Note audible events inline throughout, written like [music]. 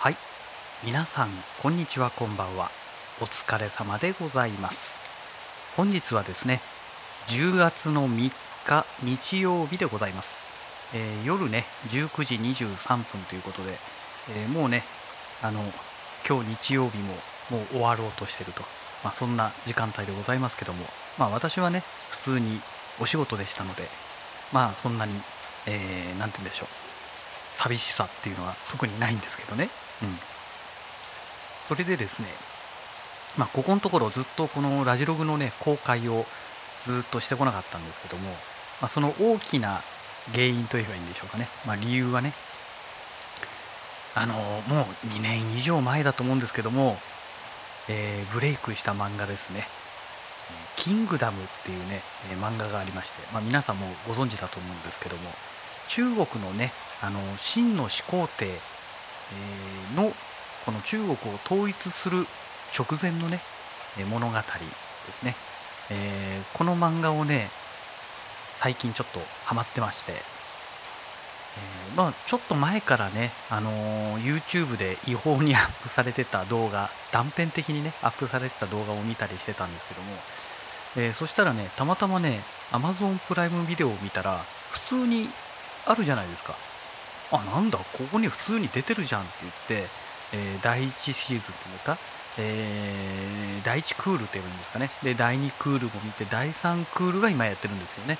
はい。皆さんこんにちはこんばんは。お疲れ様でございます。本日はですね10月の3日日曜日でございます、えー、夜ね19時23分ということで、えー、もうねあの今日日曜日ももう終わろうとしてると、まあ、そんな時間帯でございますけども。まあ私はね普通にお仕事でしたのでまあそんなに何、えー、て言うんでしょう。寂しさっていうのは特にないんですけどね、うん、それでですねまあここのところずっとこのラジログのね公開をずっとしてこなかったんですけども、まあ、その大きな原因といえばいいんでしょうかね、まあ、理由はねあのもう2年以上前だと思うんですけども、えー、ブレイクした漫画ですね「キングダム」っていうね、え漫画がありまして、まあ、皆さんもご存知だと思うんですけども中国のねあの秦の始皇帝のこの中国を統一する直前のね物語ですね、えー、この漫画をね最近ちょっとハマってまして、えー、まあ、ちょっと前からね、あのー、YouTube で違法にアップされてた動画断片的にねアップされてた動画を見たりしてたんですけども、えそしたらねたまたまね Amazon プライムビデオを見たら普通にあるじゃないですか。あなんだここに普通に出てるじゃんって言って、えー、第1シーズンっていうか、えー、第1クールって言えばいいんですかね。で第2クールも見て第3クールが今やってるんですよね。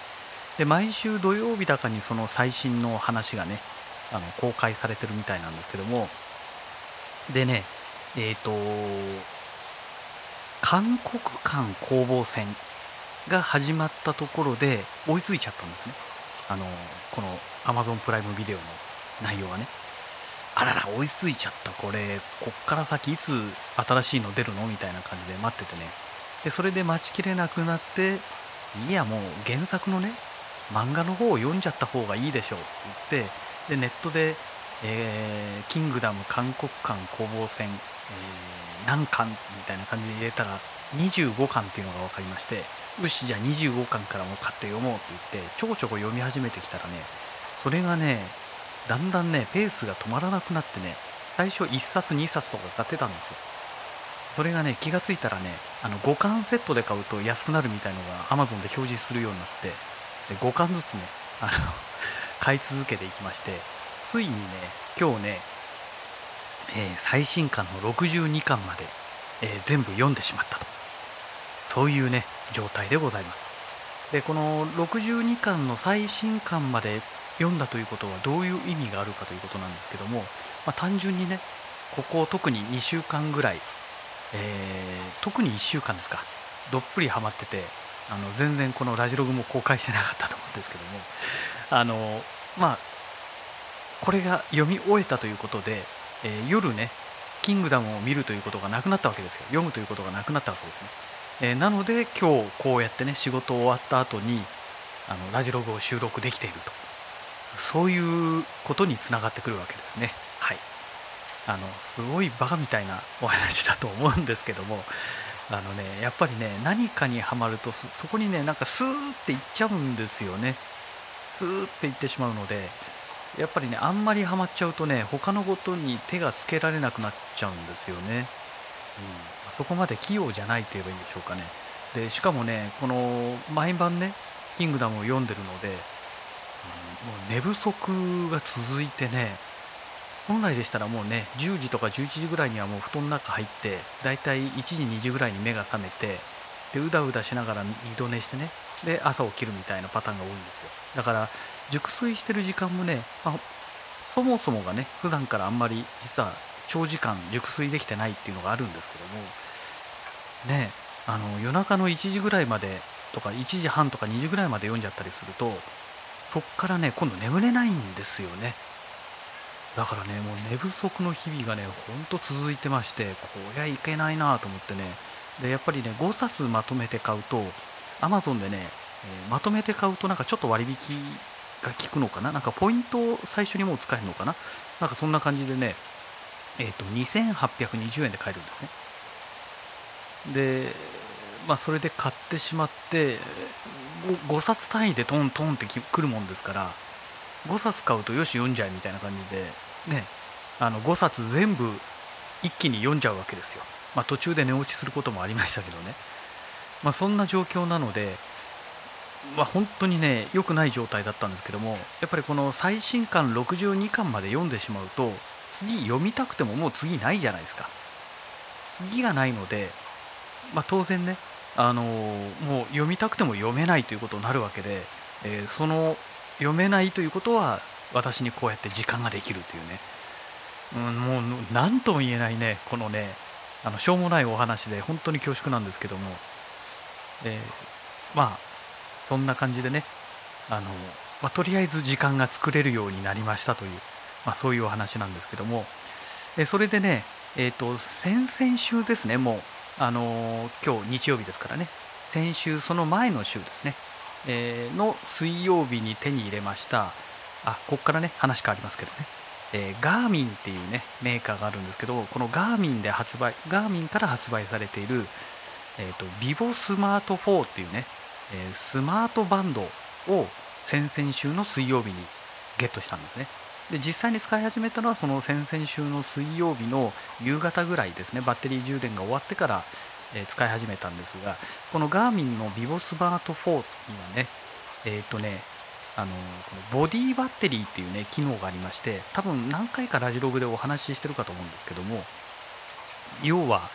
で毎週土曜日だかにその最新の話がねあの公開されてるみたいなんですけども。でねえっ、ー、と韓国間攻防戦が始まったところで追いついちゃったんですね。あのこの Amazon プライムビデオの。内容がね。あらら追いついちゃった。これこっから先いつ新しいの出るの？みたいな感じで待っててね。でそれで待ちきれなくなっていやもう原作のね漫画の方を読んじゃった方がいいでしょう。って言ってでネットで、えー、キングダム韓国間攻防戦、えー、何巻みたいな感じで入れたら25巻っていうのが分かりましてよしじゃあ25巻からも買って読もうって言ってちょこちょこ読み始めてきたらねそれがねだんだんねペースが止まらなくなってね最初1冊2冊とか買ってたんですよ。それがね気がついたらねあの5巻セットで買うと安くなるみたいのが Amazon で表示するようになってで5巻ずつねあの [laughs] 買い続けていきましてついにね今日ね、えー、最新巻の62巻まで、えー、全部読んでしまったと。そういうね状態でございます。でこの62巻の最新巻まで読んだということはどういう意味があるかということなんですけども、まあ、単純にねここ特に2週間ぐらい、えー、特に1週間ですかどっぷりハマっててあの全然このラジログも公開してなかったと思うんですけどもあのまあこれが読み終えたということで、えー、夜ねキングダムを見るということがなくなったわけですよ。読むということがなくなったわけですね、えー、なので今日こうやってね仕事終わった後にあのラジログを収録できていると。そういうことにつながってくるわけですね。はい。あのすごいバカみたいなお話だと思うんですけども。あのねやっぱりね何かにはまるとそこにねなんかスーっていっちゃうんですよね。スーっていってしまうのでやっぱりねあんまりハマっちゃうとね他のことに手がつけられなくなっちゃうんですよね、うん、そこまで器用じゃないと言えばいいんでしょうかね。でしかもねこの毎晩ねキングダムを読んでるのでもう寝不足が続いてね本来でしたらもうね10時とか11時ぐらいにはもう布団の中入ってだいたい1時2時ぐらいに目が覚めてでうだうだしながら二度寝してねで朝起きるみたいなパターンが多いんですよ。だから熟睡してる時間もね、あ、そもそもがね普段からあんまり実は長時間熟睡できてないっていうのがあるんですけどもねあの夜中の1時ぐらいまでとか1時半とか2時ぐらいまで読んじゃったりするとそっからね今度眠れないんですよね。だからねもう寝不足の日々がねほんと続いてましてこりゃいけないなと思ってね。でやっぱりね5冊まとめて買うと Amazon でね、え、まとめて買うとなんかちょっと割引が効くのかな？なんかポイントを最初にもう使えるのかな？なんかそんな感じでねえっ、ー、と2820円で買えるんですね。でまあそれで買ってしまって 5, 5冊単位でトントンってくるもんですから5冊買うとよし読んじゃえみたいな感じでねあの5冊全部一気に読んじゃうわけですよ、まあ、途中で寝落ちすることもありましたけどね、まあ、そんな状況なので、まあ、本当にね良くない状態だったんですけどもやっぱりこの最新刊62巻まで読んでしまうと次読みたくてももう次ないじゃないですか。次がないので、まあ、当然ねあのもう読みたくても読めないということになるわけで、えー、その読めないということは私にこうやって時間ができるというね、うん、もう何とも言えないねこのねあのしょうもないお話で本当に恐縮なんですけども、えー、まあそんな感じでねあの、まあ、とりあえず時間が作れるようになりましたという、まあ、そういうお話なんですけども、えー、それでねえっ、ー、と先々週ですねもうあの今日日曜日ですからね。先週その前の週ですね、えー、の水曜日に手に入れました。あここからね話変わりますけどね、えー、ガーミンっていうねメーカーがあるんですけどこのガーミンで発売ガーミンから発売されている、えーと、ビボスマート4っていうね、えー、スマートバンドを先々週の水曜日にゲットしたんですね。で実際に使い始めたのはその先々週の水曜日の夕方ぐらいですね。バッテリー充電が終わってから、え、使い始めたんですがこのガーミンのビボスバート4にはねえっ、ー、とねあのこのボディバッテリーっていうね機能がありまして多分何回かラジログでお話ししてるかと思うんですけども要は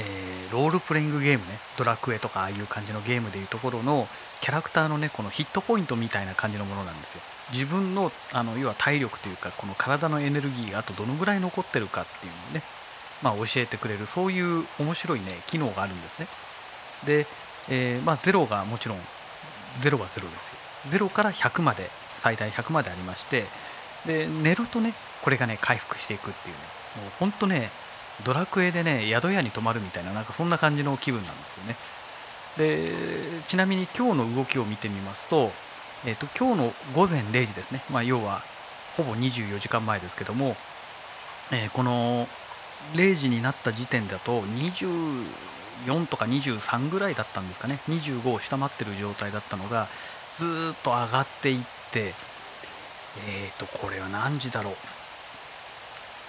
えー、ロールプレイングゲームね。ドラクエとかああいう感じのゲームでいうところのキャラクターのねこのヒットポイントみたいな感じのものなんですよ。自分のあの要は体力というかこの体のエネルギーがあとどのぐらい残ってるかっていうのをねまあ、教えてくれるそういう面白いね機能があるんですね。で、えー、まあ、0がもちろん0は0ですよ。0から100まで最大100までありましてで寝るとねこれがね回復していくっていうね。もうほんとねドラクエでね宿屋に泊まるみたいななんかそんな感じの気分なんですよね。でちなみに今日の動きを見てみますと,、えーと、今日の午前0時ですね、まあ、要はほぼ24時間前ですけども、えー、この0時になった時点だと24とか23ぐらいだったんですかね。25を下回ってる状態だったのがずっと上がっていってえっ、ー、とこれは何時だろう。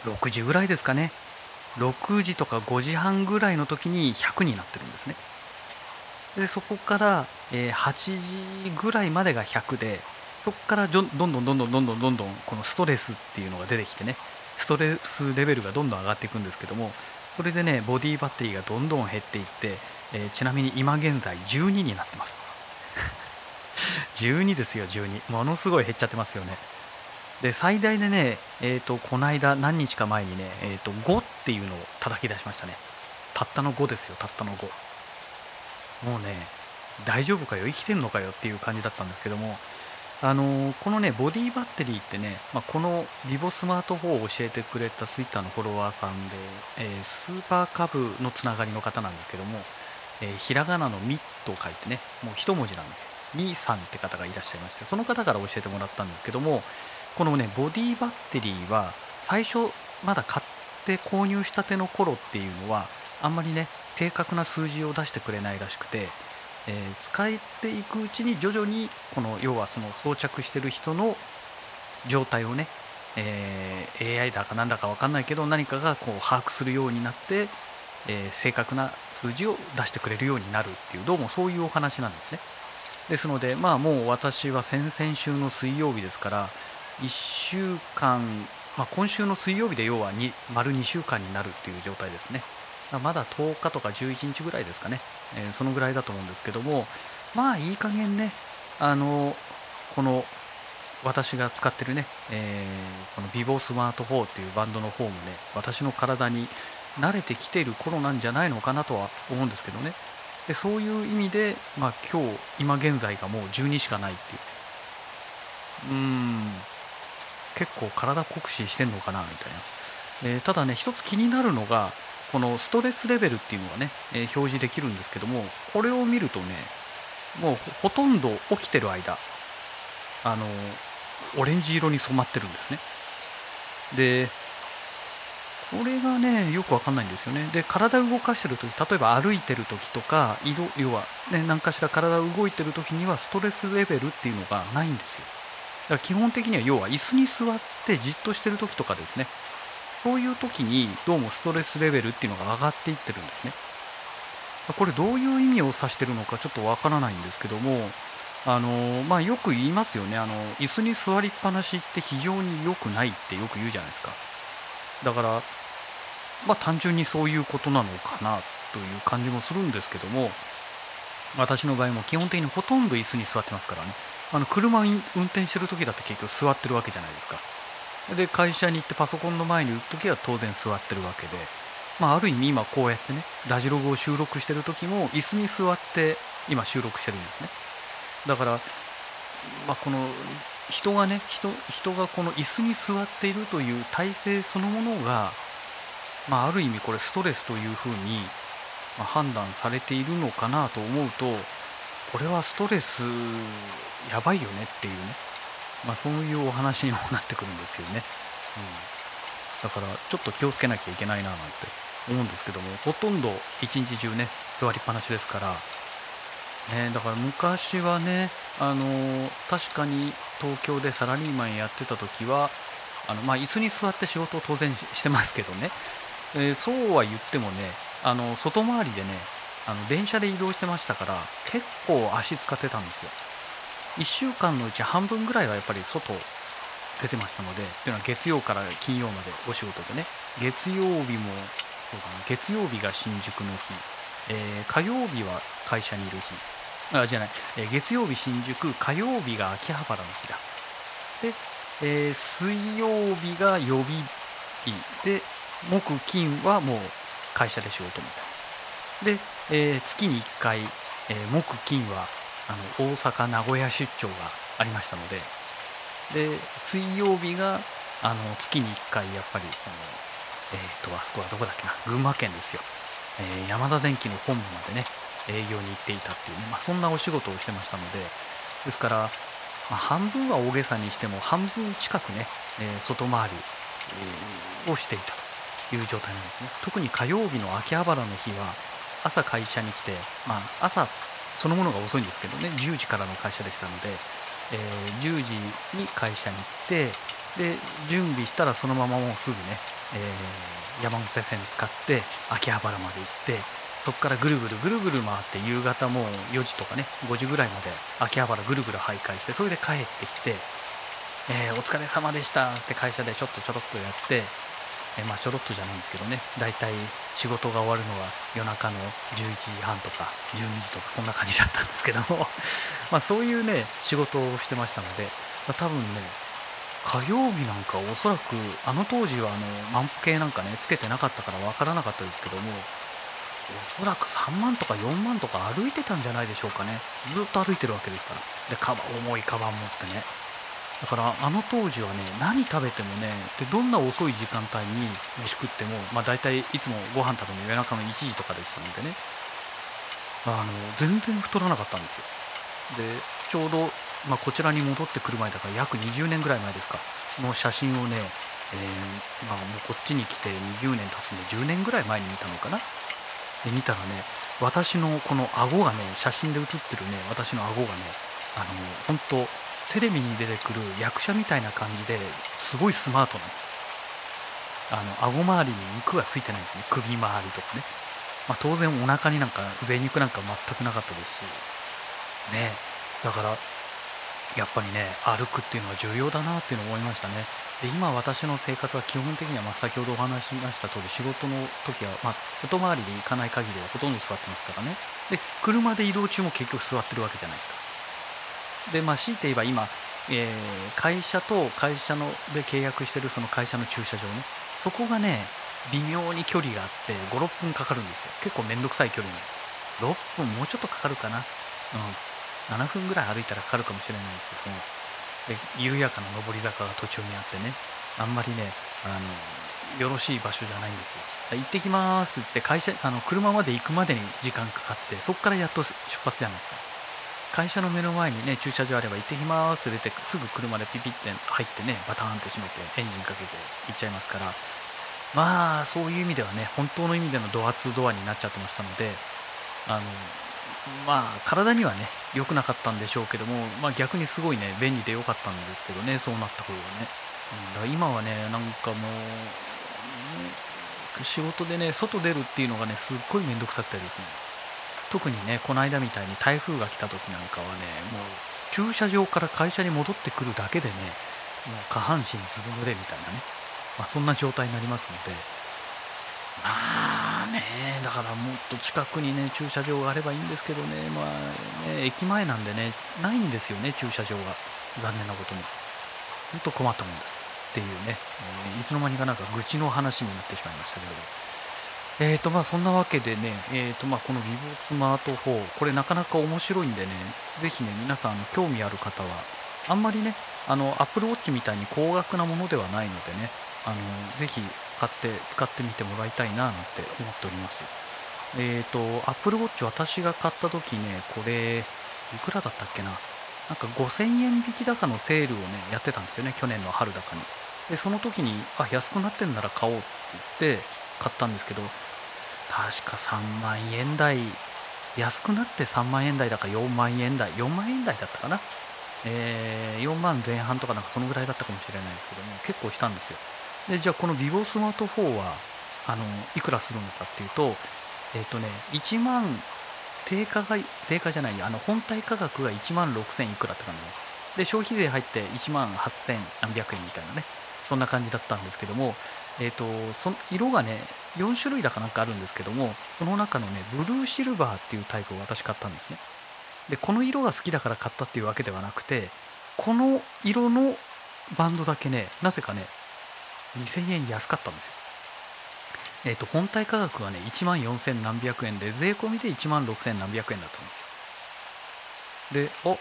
6時ぐらいですかね。6時とか5時半ぐらいの時に100になってるんですね。でそこから、え8時ぐらいまでが100でそこからどんどんどんどんどんどんどんどんこのストレスっていうのが出てきてねストレスレベルがどんどん上がっていくんですけどもそれでねボディバッテリーがどんどん減っていって、えー、ちなみに今現在12になってます。[laughs] 12ですよ12ものすごい減っちゃってますよね。で最大でね、えーと、この間何日か前にね、えーと、5っていうのを叩き出しましたね。たったの5ですよたったの5もうね大丈夫かよ生きてんのかよっていう感じだったんですけどもあのー、このねボディバッテリーってね、まあ、このビボスマート4を教えてくれたツイッターのフォロワーさんで、えー、スーパーカブのつながりの方なんですけども、えー、ひらがなの「み」と書いてねもう一文字なんですみさんって方がいらっしゃいましてその方から教えてもらったんですけどもこのねボディバッテリーは最初まだ買って購入したての頃っていうのはあんまりね正確な数字を出してくれないらしくて、えー、使っていくうちに徐々にこの要はその装着してる人の状態をね、えー、AI だかなんだか分かんないけど何かがこう把握するようになって、えー、正確な数字を出してくれるようになるっていうどうもそういうお話なんですね。ですのでまあもう私は先々週の水曜日ですから1週間、まあ、今週の水曜日で要は2丸2週間になるっていう状態ですね。まだ10日とか11日ぐらいですかね、えー、そのぐらいだと思うんですけども、まあいい加減ね、あのこの私が使ってるね、えー、このビボスマート4っていうバンドの方もね、私の体に慣れてきている頃なんじゃないのかなとは思うんですけどね。でそういう意味で、まあ、今日、今現在がもう12しかないっていう。うん、結構体酷使してんのかなみたいな、えー、ただね一つ気になるのがこのストレスレベルっていうのがね、えー、表示できるんですけどもこれを見るとねもうほとんど起きてる間あのオレンジ色に染まってるんですね。でこれがねよくわかんないんですよね。で体を動かしてる時例えば歩いてる時とか移動要はね何かしら体を動いてる時にはストレスレベルっていうのがないんですよ。だから基本的には要は椅子に座ってじっとしてる時とかですね。そういう時にどうもストレスレベルっていうのが上がっていってるんですね。これどういう意味を指してるのかちょっとわからないんですけどもあのまあ、よく言いますよね。あの椅子に座りっぱなしって非常に良くないってよく言うじゃないですか。だからまあ単純にそういうことなのかなという感じもするんですけども私の場合も基本的にほとんど椅子に座ってますからね。あの車運転してる時だって結局座ってるわけじゃないですか。で会社に行ってパソコンの前にいる時は当然座ってるわけでまあ、ある意味今こうやってねラジログを収録してる時も椅子に座って今収録してるんですね。だから、まあ、この人がね人人がこの椅子に座っているという体勢そのものが、まあ、ある意味これストレスというふうに判断されているのかなと思うとこれはストレスやばいよねっていうね、まあ、そういうお話にもなってくるんですよね。うん。だからちょっと気をつけなきゃいけないななんて思うんですけどもほとんど一日中ね座りっぱなしですから、ね、だから昔はねあの確かに東京でサラリーマンやってた時はあの、まあ、椅子に座って仕事を当然してますけどね、えー、そうは言ってもねあの外回りでねあの電車で移動してましたから結構足使ってたんですよ。1週間のうち半分ぐらいはやっぱり外出てましたのでというのは月曜から金曜までお仕事でね。月曜日もそうだな月曜日が新宿の日、えー、火曜日は会社にいる日。あじゃない、えー、月曜日新宿火曜日が秋葉原の日だ。で、えー、水曜日が予備日で木金はもう会社で仕事みたい。で、えー、月に1回、え、木金はあの大阪名古屋出張がありましたのでで水曜日があの月に1回やっぱりそのえっ、ー、とあそこはどこだっけな群馬県ですよ、えー、山田電機の本部までね営業に行っていたっていうね、まあ、そんなお仕事をしてましたのでですから、まあ、半分は大げさにしても半分近くね、えー、外回り、をしていたという状態なんですね。特に火曜日の秋葉原の日は朝会社に来て、まあ、朝そのものが遅いんですけどね。10時からの会社でしたのでえー、10時に会社に来てで準備したらそのままもうすぐね、えー、山手線使って秋葉原まで行ってそこからぐるぐるぐるぐる回って夕方もう4時とかね5時ぐらいまで秋葉原ぐるぐる徘徊してそれで帰ってきて、えー、お疲れ様でしたって会社でちょっとちょろっとやってえまあちょろっとじゃないんですけどね大体仕事が終わるのは夜中の11時半とか12時とかそんな感じだったんですけども [laughs] まそういうね仕事をしてましたので、まあ、多分ね火曜日なんかおそらくあの当時はあの万歩計なんかねつけてなかったから分からなかったですけどもおそらく3万とか4万とか歩いてたんじゃないでしょうかね。ずっと歩いてるわけですから。でカバ重いカバン持ってね。だからあの当時はね何食べてもねでどんな遅い時間帯に飯食っても、まあ、大体いつもご飯食べるの夜中の1時とかでしたのでね。あの全然太らなかったんですよ。でちょうど、まあ、こちらに戻ってくる前だから約20年ぐらい前ですか。の写真をね、えー、まあ、もうこっちに来て20年経つんで10年ぐらい前に見たのかな。で見たらね私のこの顎がね写真で写ってるね私の顎がねあの本当テレビに出てくる役者みたいな感じですごいスマートなあの顎周りに肉がついてないんですね。首周りとかね、まあ、当然お腹になんか贅肉なんか全くなかったですし。ね。だからやっぱりね歩くっていうのは重要だなっていうのを思いましたね。で今私の生活は基本的にはま先ほどお話しました通り仕事の時はま外回りで行かない限りはほとんど座ってますからね。で車で移動中も結局座ってるわけじゃないですか。でまあ強いて言えば今、えー、会社と会社ので契約してるその会社の駐車場ね。そこがね微妙に距離があって56分かかるんですよ。結構めんどくさい距離なんです。6分もうちょっとかかるかな。うん。7分ぐらい歩いたらかかるかもしれないですけどで緩やかな上り坂が途中にあってね。あんまりねあのよろしい場所じゃないんですよ。行ってきますって会社あの車まで行くまでに時間かかってそこからやっと出発じゃないですか。会社の目の前にね駐車場あれば行ってきますって出てすぐ車でピピって入ってねバターンって閉めてエンジンかけて行っちゃいますから。まあそういう意味ではね本当の意味でのドア2ドアになっちゃってましたのであのまあ体にはね良くなかったんでしょうけども、まあ、逆にすごいね便利で良かったんですけどねそうなった方がね、うん、だから今はねなんかもう仕事でね外出るっていうのがねすっごい面倒くさくてですね。特にねこの間みたいに台風が来た時なんかはねもう駐車場から会社に戻ってくるだけでねもう下半身ずぶ濡れみたいなね、まあ、そんな状態になりますので。まあねだからもっと近くにね駐車場があればいいんですけどねまあね駅前なんでねないんですよね駐車場が。残念なことに。ほんと困ったもんです。っていうね、えー、いつの間にかなんか愚痴の話になってしまいましたけどえーとまあそんなわけでね、えーとまあ、この vivo スマート4これなかなか面白いんでねぜひね皆さん興味ある方はあんまりねあの Apple Watch みたいに高額なものではないのでねあのぜひ買って使ってみてもらいたいななんて思っております。えっ、ー、と Apple Watch 私が買った時ねこれいくらだったっけな？なんか5000円引き高のセールをねやってたんですよね去年の春高に。でその時にあ安くなってんなら買おうって言って買ったんですけど確か3万円台安くなって3万円台だか4万円台4万円台だったかな？えー、4万前半とかなんかそのぐらいだったかもしれないですけども結構したんですよ。でじゃあこの vivo スマート4はあのいくらするのかっていうとえっ、ー、とね1万定価が定価じゃないあの本体価格が1万6000いくらって感じです。で消費税入って1万8000何百円みたいなねそんな感じだったんですけどもえーと、その色がね4種類だかなんかあるんですけどもその中のねブルーシルバーっていうタイプを私買ったんですね。でこの色が好きだから買ったっていうわけではなくてこの色のバンドだけねなぜかね2000円安かったんですよ。えっ、ー、と本体価格はね1万4000何百円で税込みで1万6000何百円だったんですよ。で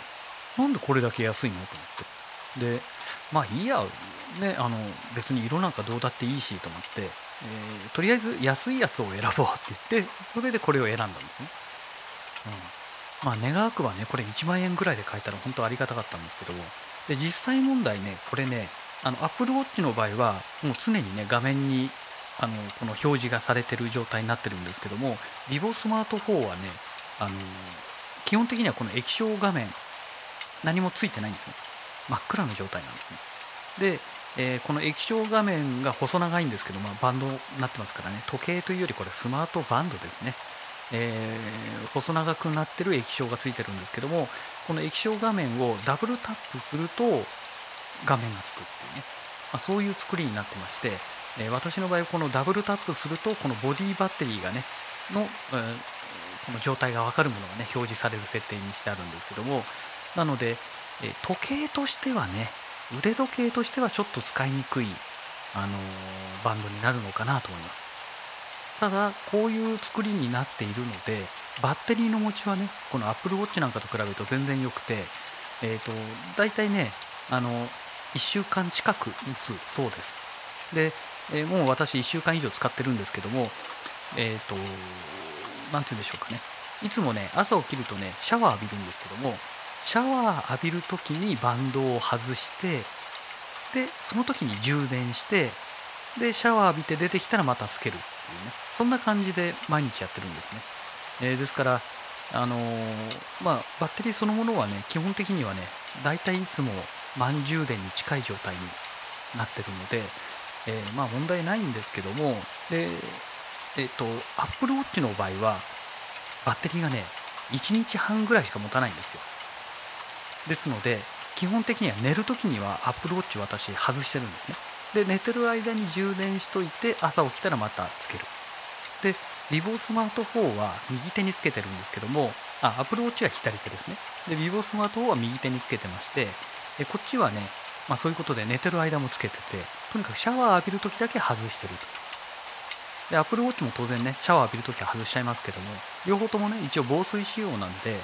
あなんでこれだけ安いの？と思って。でまあいいや。ねあの別に色なんかどうだっていいしと思って、えー、とりあえず安いやつを選ぼうって言ってそれでこれを選んだんですね、うん、まあ願わくはねこれ1万円ぐらいで買えたら本当ありがたかったんですけどで実際問題ねこれねあの Apple Watch の場合はもう常にね画面にあのこの表示がされてる状態になってるんですけども vivo スマート4はねあの基本的にはこの液晶画面何もついてないんですね。真っ暗な状態なんですね。で、えー、この液晶画面が細長いんですけど、まあ、バンドになってますからね。時計というよりこれスマートバンドですね、えー、細長くなってる液晶がついてるんですけどもこの液晶画面をダブルタップすると画面がつくっていうね、まあ、そういう作りになってまして、えー、私の場合このダブルタップするとこのボディバッテリーがねの、えこの状態が分かるものがね表示される設定にしてあるんですけども。なのでえ時計としてはね腕時計としてはちょっと使いにくい、あのー、バンドになるのかなと思います。ただこういう作りになっているのでバッテリーの持ちはねこの Apple Watch なんかと比べると全然良くてえっ、ー、と大体ねあの1週間近く持つそうです。で、えー、もう私1週間以上使ってるんですけどもえっ、ー、と何て言うんでしょうかね。いつもね朝起きるとねシャワー浴びるんですけどもシャワー浴びる時にバンドを外してでその時に充電してでシャワー浴びて出てきたらまたつけるっていうね。そんな感じで毎日やってるんですね、えー、ですからあのー、まあバッテリーそのものはね基本的にはねだいたいいつも満充電に近い状態になってるので、えー、まあ問題ないんですけどもでえっ、と Apple Watch の場合はバッテリーがね1日半ぐらいしか持たないんですよ。ですので基本的には寝る時には Apple Watch 私外してるんですね。で寝てる間に充電しといて朝起きたらまたつける。で vivo スマート4は右手につけてるんですけどもあ Apple Watch は左手ですね。で vivo スマート4は右手につけてましてでこっちはね、まあ、そういうことで寝てる間もつけててとにかくシャワー浴びる時だけ外してると。で Apple Watch も当然ねシャワー浴びる時は外しちゃいますけども両方ともね一応防水仕様なんで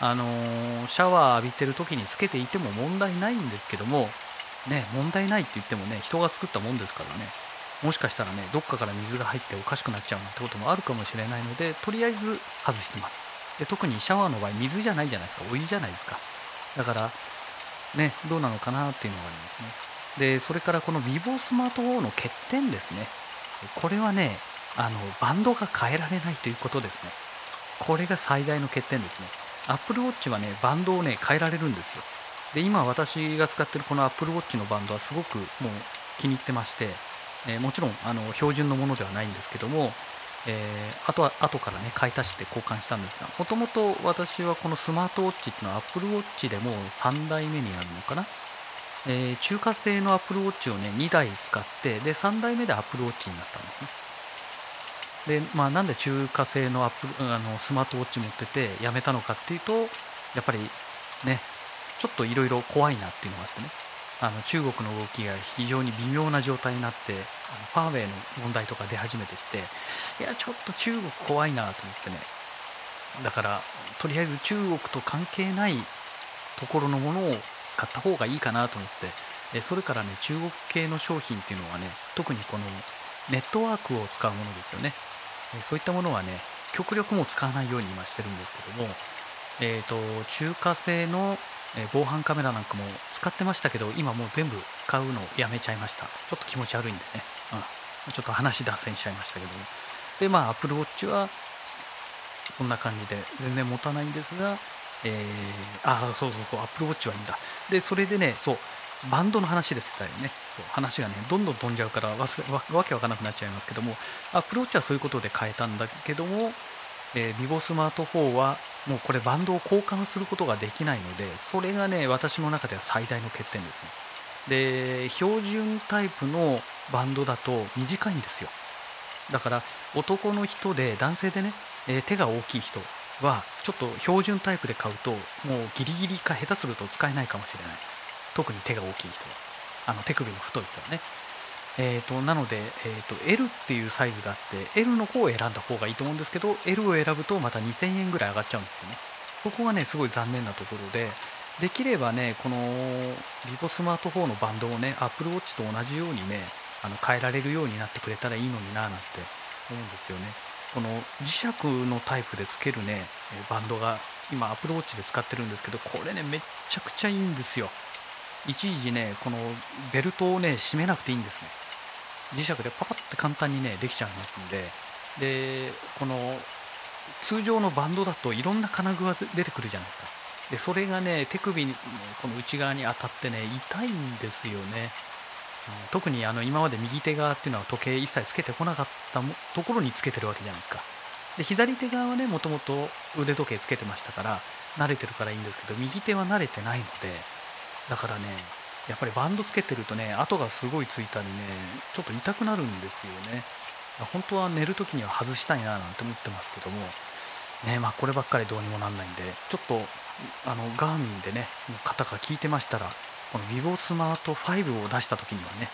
あのー、シャワー浴びてる時につけていても問題ないんですけどもね問題ないって言ってもね人が作ったもんですからね。もしかしたらねどっかから水が入っておかしくなっちゃうなんてこともあるかもしれないのでとりあえず外してます。で特にシャワーの場合水じゃないじゃないですか。お湯じゃないですか。だからねどうなのかなっていうのがありますね。でそれからこの vivo スマート4の欠点ですね。これはねあのバンドが変えられないということですね。これが最大の欠点ですね。Apple Watch はねバンドをね変えられるんですよ。で今私が使ってるこの Apple Watch のバンドはすごくもう気に入ってましてえー、もちろんあの標準のものではないんですけども、えー、あとは後からね買い足して交換したんですがもともと私はこのスマートウォッチっていうのは Apple Watch でも3代目にあるのかな、えー、中華製の Apple Watch をね2台使ってで3代目で Apple Watch になったんですね。でまあなんで中華製のアップあのスマートウォッチ持っててやめたのかっていうとやっぱりねちょっといろいろ怖いなっていうのがあってね。あの中国の動きが非常に微妙な状態になってあのファーウェイの問題とか出始めてきていやちょっと中国怖いなと思ってね。だからとりあえず中国と関係ないところのものを使った方がいいかなと思ってそれからね中国系の商品っていうのはね特にこのネットワークを使うものですよね。そういったものはね極力もう使わないように今してるんですけどもえーと中華製の防犯カメラなんかも使ってましたけど今もう全部使うのをやめちゃいました。ちょっと気持ち悪いんでね、うん、ちょっと話脱線しちゃいましたけども。でまあ Apple Watch はそんな感じで全然持たないんですが、えー、あそうそうそう Apple Watch はいいんだ。でそれでねそうバンドの話ですよね。話がねどんどん飛んじゃうからわわけわかんなくなっちゃいますけども Apple Watch はそういうことで変えたんだけどもえー、ビボスマート4はもうこれバンドを交換することができないのでそれがね私の中では最大の欠点ですね。で標準タイプのバンドだと短いんですよ。だから男の人で男性でね、えー、手が大きい人はちょっと標準タイプで買うともうギリギリか下手すると使えないかもしれないです。特に手が大きい人は。あの手首の太い人はね。えーと、なので、えーと、L っていうサイズがあって L の方を選んだ方がいいと思うんですけど L を選ぶとまた2000円ぐらい上がっちゃうんですよね。そこがねすごい残念なところでできればねこの vivo スマート4のバンドをね Apple Watch と同じようにねあの変えられるようになってくれたらいいのにななんて思うんですよね。この磁石のタイプでつけるねバンドが今 Apple Watch で使ってるんですけどこれねめっちゃくちゃいいんですよ。一時ねこのベルトをね締めなくていいんですね。磁石でパパって簡単にねできちゃいますんで。でこの通常のバンドだといろんな金具が出てくるじゃないですか。でそれがね手首のこの内側に当たってね痛いんですよね。特にあの今まで右手側っていうのは時計一切つけてこなかったところにつけてるわけじゃないですか。で左手側はねもともと腕時計つけてましたから慣れてるからいいんですけど右手は慣れてないのでだからねやっぱりバンドつけてるとね跡がすごいついたりねちょっと痛くなるんですよね。本当は寝る時には外したいななんて思ってますけどもねまあこればっかりどうにもなんないんでちょっとあのガーミンでね方が聞いてましたらこの vivo スマート5を出した時にはね、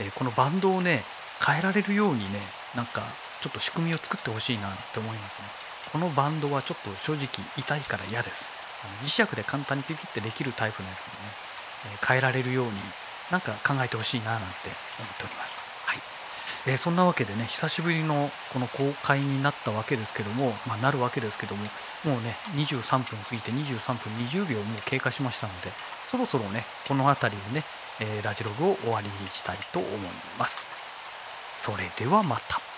えこのバンドをね変えられるようにねなんかちょっと仕組みを作ってほしいなって思いますね。このバンドはちょっと正直痛いから嫌です。磁石で簡単にピピってできるタイプのやつでね変えられるようになんか考えてほしいななんて思っております。はいえー、そんなわけでね久しぶりのこの公開になったわけですけども、まあ、なるわけですけどももうね23分過ぎて23分20秒もう経過しましたのでそろそろねこの辺りでね、えー、ラジログを終わりにしたいと思います。それではまた。